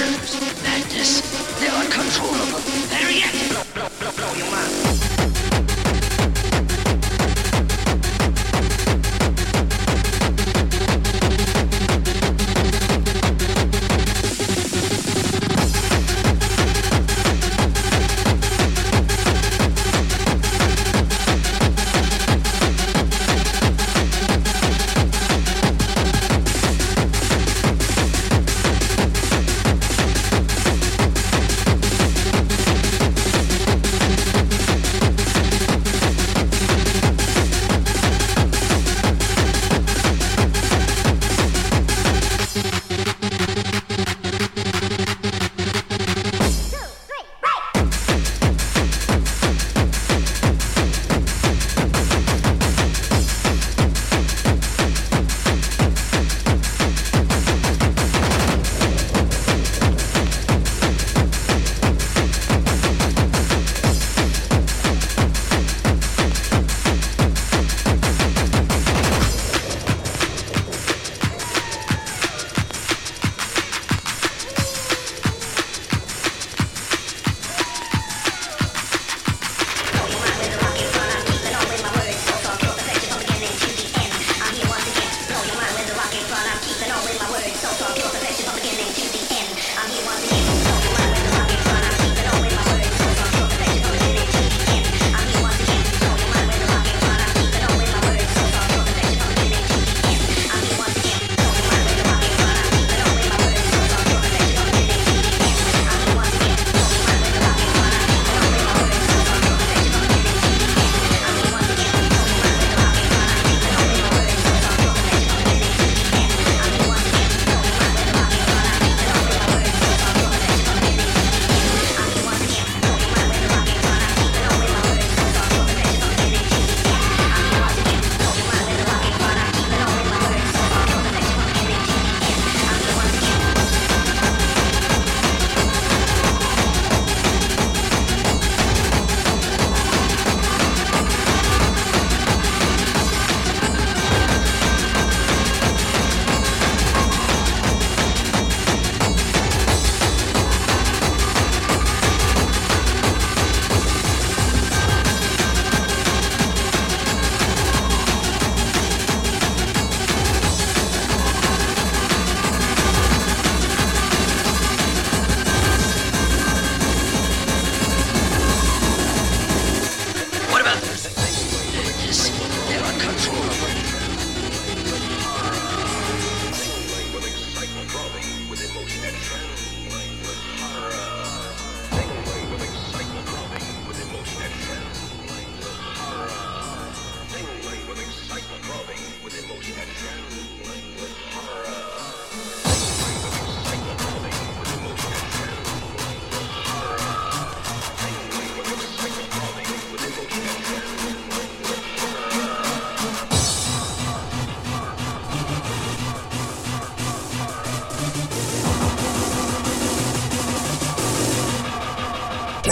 absolute madness. They're uncontrollable. They're is. blow, blow, blow, blow your mind.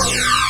Yeah.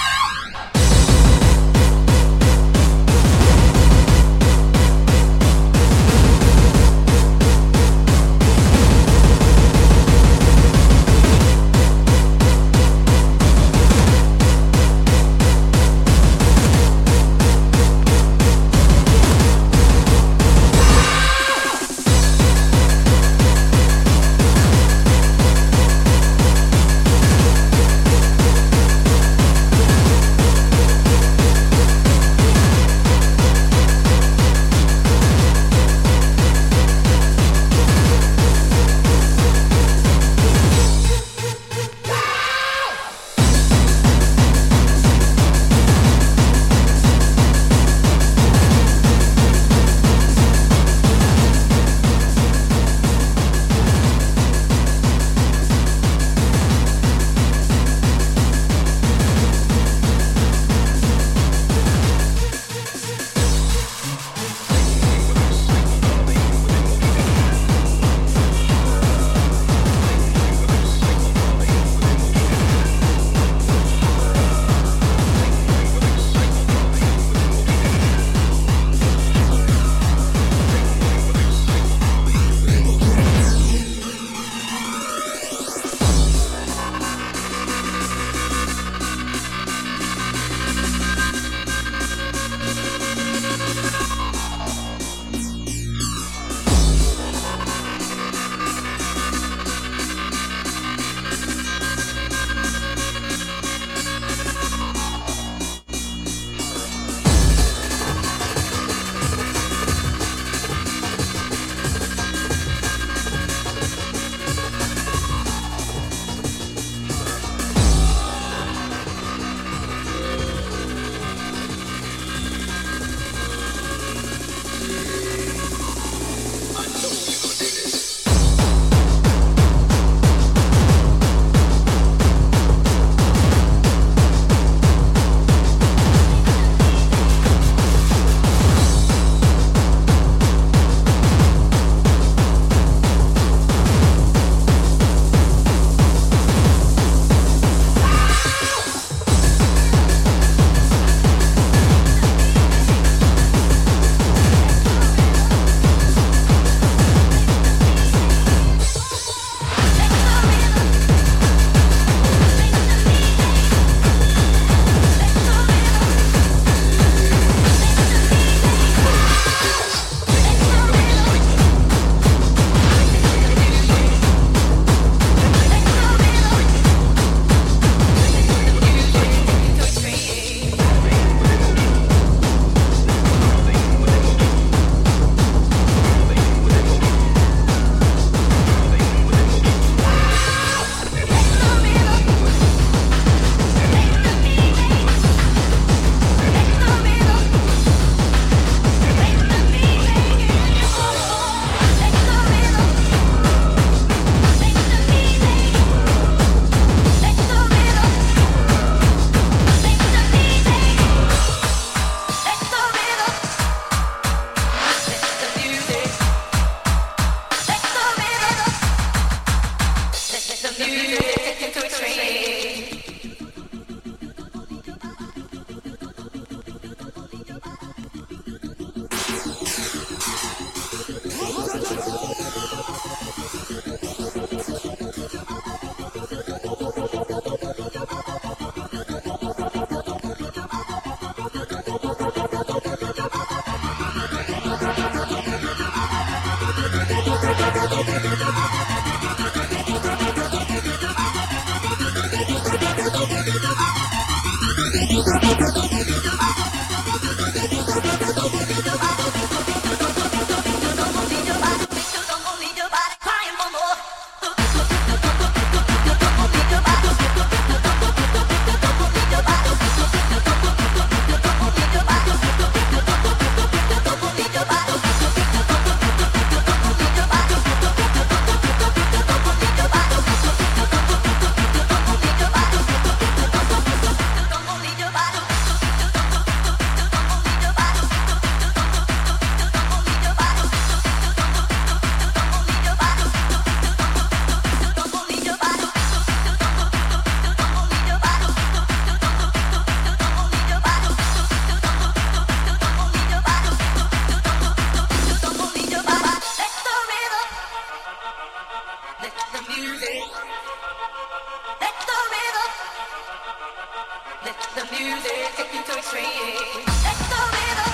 Let the music take you to extreme. Let the rhythm.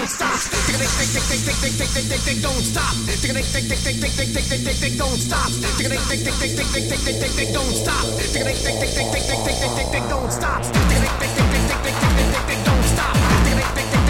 don't stop. Tick tick tick tick tick tick tick tick tick tick don't stop. Tick tick tick tick tick tick tick tick tick tick tick don't stop. Tick tick tick tick tick tick tick tick tick tick tick don't stop. Tick tick tick tick tick tick tick tick tick tick don't stop. Tick tick tick tick tick tick tick tick tick don't stop. Tick tick tick tick